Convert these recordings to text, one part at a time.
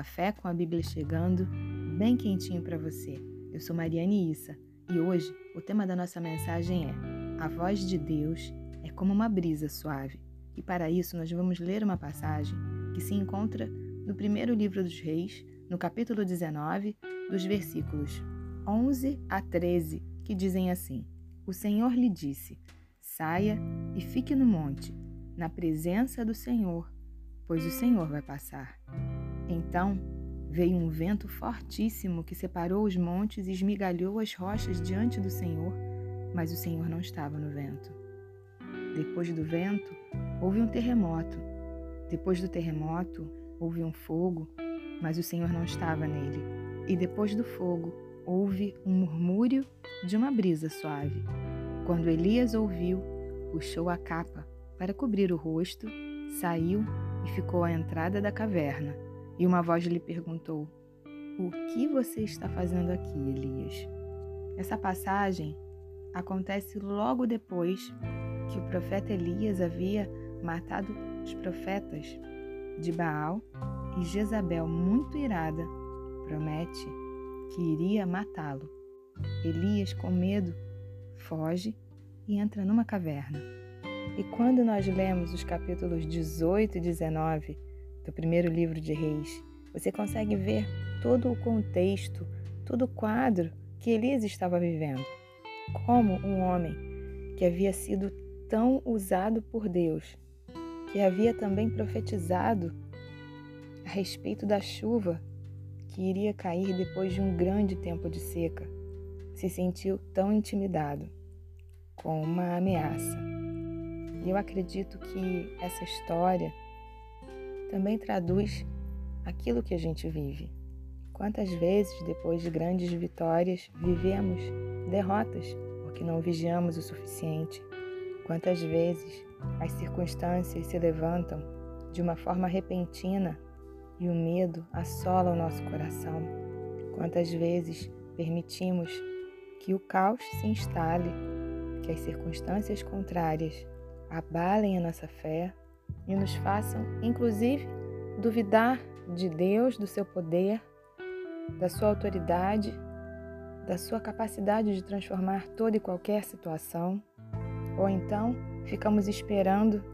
café com a Bíblia chegando, bem quentinho para você. Eu sou Mariane Issa e hoje o tema da nossa mensagem é: A voz de Deus é como uma brisa suave. E para isso nós vamos ler uma passagem que se encontra no primeiro livro dos Reis, no capítulo 19, dos versículos 11 a 13, que dizem assim: O Senhor lhe disse: Saia e fique no monte, na presença do Senhor, pois o Senhor vai passar. Então veio um vento fortíssimo que separou os montes e esmigalhou as rochas diante do Senhor, mas o Senhor não estava no vento. Depois do vento, houve um terremoto. Depois do terremoto, houve um fogo, mas o Senhor não estava nele. E depois do fogo, houve um murmúrio de uma brisa suave. Quando Elias ouviu, puxou a capa para cobrir o rosto, saiu e ficou à entrada da caverna. E uma voz lhe perguntou: O que você está fazendo aqui, Elias? Essa passagem acontece logo depois que o profeta Elias havia matado os profetas de Baal e Jezabel, muito irada, promete que iria matá-lo. Elias, com medo, foge e entra numa caverna. E quando nós lemos os capítulos 18 e 19 do primeiro livro de Reis, você consegue ver todo o contexto, todo o quadro que Elias estava vivendo. Como um homem que havia sido tão usado por Deus, que havia também profetizado a respeito da chuva que iria cair depois de um grande tempo de seca, se sentiu tão intimidado com uma ameaça. E eu acredito que essa história também traduz aquilo que a gente vive. Quantas vezes, depois de grandes vitórias, vivemos derrotas porque não vigiamos o suficiente? Quantas vezes as circunstâncias se levantam de uma forma repentina e o medo assola o nosso coração? Quantas vezes permitimos que o caos se instale, que as circunstâncias contrárias abalem a nossa fé e nos façam, inclusive, duvidar de Deus, do seu poder, da sua autoridade, da sua capacidade de transformar toda e qualquer situação, ou então ficamos esperando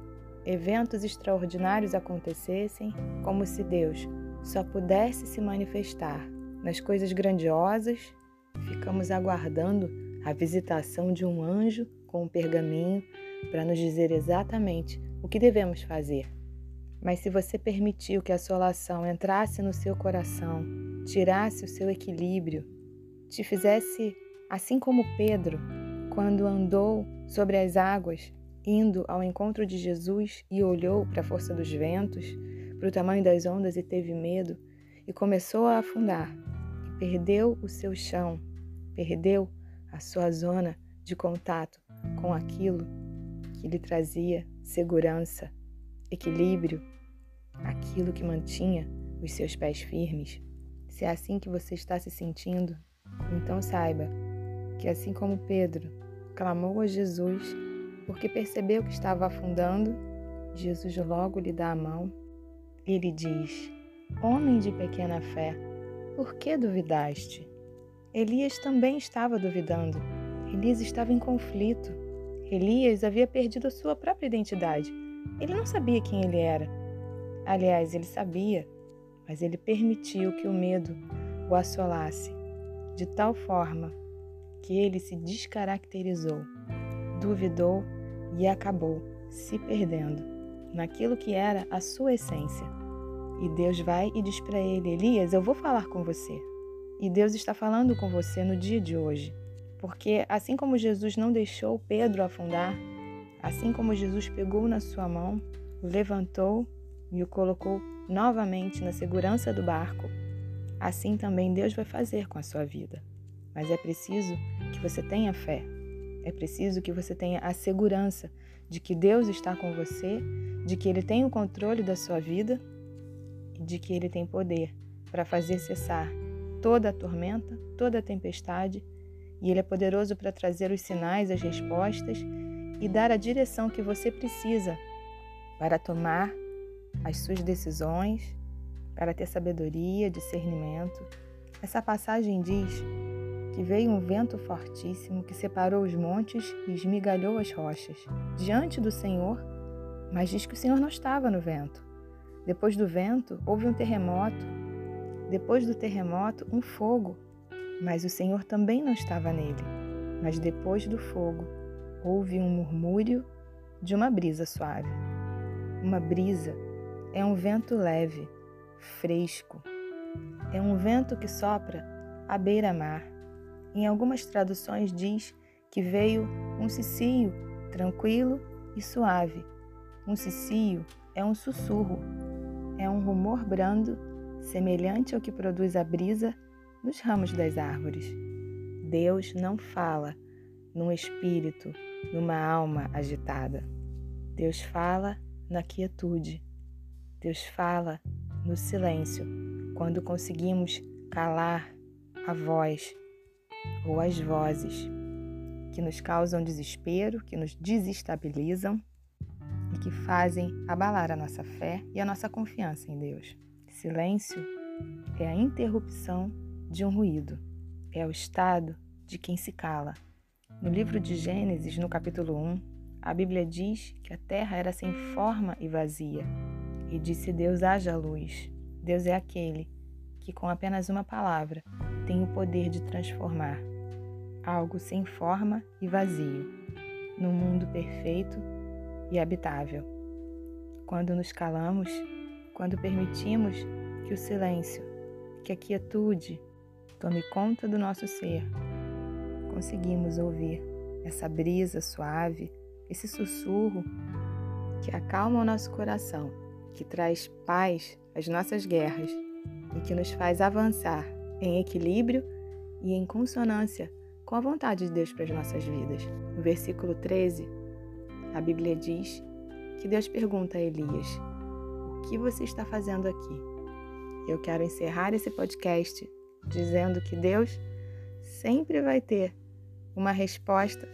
eventos extraordinários acontecessem, como se Deus só pudesse se manifestar nas coisas grandiosas, ficamos aguardando a visitação de um anjo com um pergaminho para nos dizer exatamente o que devemos fazer. Mas se você permitiu que a assolação entrasse no seu coração, tirasse o seu equilíbrio, te fizesse assim como Pedro, quando andou sobre as águas, indo ao encontro de Jesus e olhou para a força dos ventos, para o tamanho das ondas e teve medo e começou a afundar e perdeu o seu chão, perdeu a sua zona de contato com aquilo que lhe trazia segurança, equilíbrio, aquilo que mantinha os seus pés firmes. Se é assim que você está se sentindo, então saiba que, assim como Pedro clamou a Jesus porque percebeu que estava afundando, Jesus logo lhe dá a mão e lhe diz: Homem de pequena fé, por que duvidaste? Elias também estava duvidando. Elias estava em conflito. Elias havia perdido a sua própria identidade. Ele não sabia quem ele era. Aliás, ele sabia, mas ele permitiu que o medo o assolasse de tal forma que ele se descaracterizou, duvidou e acabou se perdendo naquilo que era a sua essência. E Deus vai e diz para ele: Elias, eu vou falar com você. E Deus está falando com você no dia de hoje. Porque assim como Jesus não deixou Pedro afundar, assim como Jesus pegou na sua mão, o levantou e o colocou novamente na segurança do barco, assim também Deus vai fazer com a sua vida. Mas é preciso que você tenha fé. É preciso que você tenha a segurança de que Deus está com você, de que Ele tem o controle da sua vida e de que Ele tem poder para fazer cessar toda a tormenta, toda a tempestade e Ele é poderoso para trazer os sinais, as respostas e dar a direção que você precisa para tomar as suas decisões, para ter sabedoria, discernimento. Essa passagem diz que veio um vento fortíssimo que separou os montes e esmigalhou as rochas diante do Senhor, mas diz que o Senhor não estava no vento. Depois do vento, houve um terremoto. Depois do terremoto, um fogo, mas o Senhor também não estava nele. Mas depois do fogo, houve um murmúrio de uma brisa suave. Uma brisa é um vento leve, fresco. É um vento que sopra à beira-mar em algumas traduções diz que veio um cicio tranquilo e suave. Um cicio é um sussurro, é um rumor brando, semelhante ao que produz a brisa nos ramos das árvores. Deus não fala num espírito, numa alma agitada. Deus fala na quietude. Deus fala no silêncio, quando conseguimos calar a voz ou as vozes que nos causam desespero, que nos desestabilizam e que fazem abalar a nossa fé e a nossa confiança em Deus. Silêncio é a interrupção de um ruído, é o estado de quem se cala. No livro de Gênesis, no capítulo 1, a Bíblia diz que a terra era sem forma e vazia, e disse Deus: haja luz. Deus é aquele que, com apenas uma palavra, tem o poder de transformar algo sem forma e vazio num mundo perfeito e habitável. Quando nos calamos, quando permitimos que o silêncio, que a quietude tome conta do nosso ser, conseguimos ouvir essa brisa suave, esse sussurro que acalma o nosso coração, que traz paz às nossas guerras e que nos faz avançar em equilíbrio e em consonância com a vontade de Deus para as nossas vidas. No versículo 13, a Bíblia diz que Deus pergunta a Elias: O que você está fazendo aqui? Eu quero encerrar esse podcast dizendo que Deus sempre vai ter uma resposta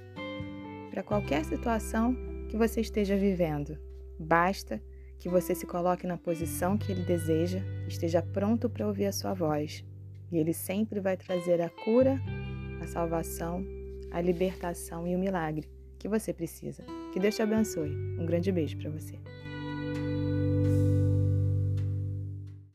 para qualquer situação que você esteja vivendo. Basta que você se coloque na posição que Ele deseja, esteja pronto para ouvir a sua voz. E Ele sempre vai trazer a cura, a salvação, a libertação e o milagre que você precisa. Que Deus te abençoe. Um grande beijo para você.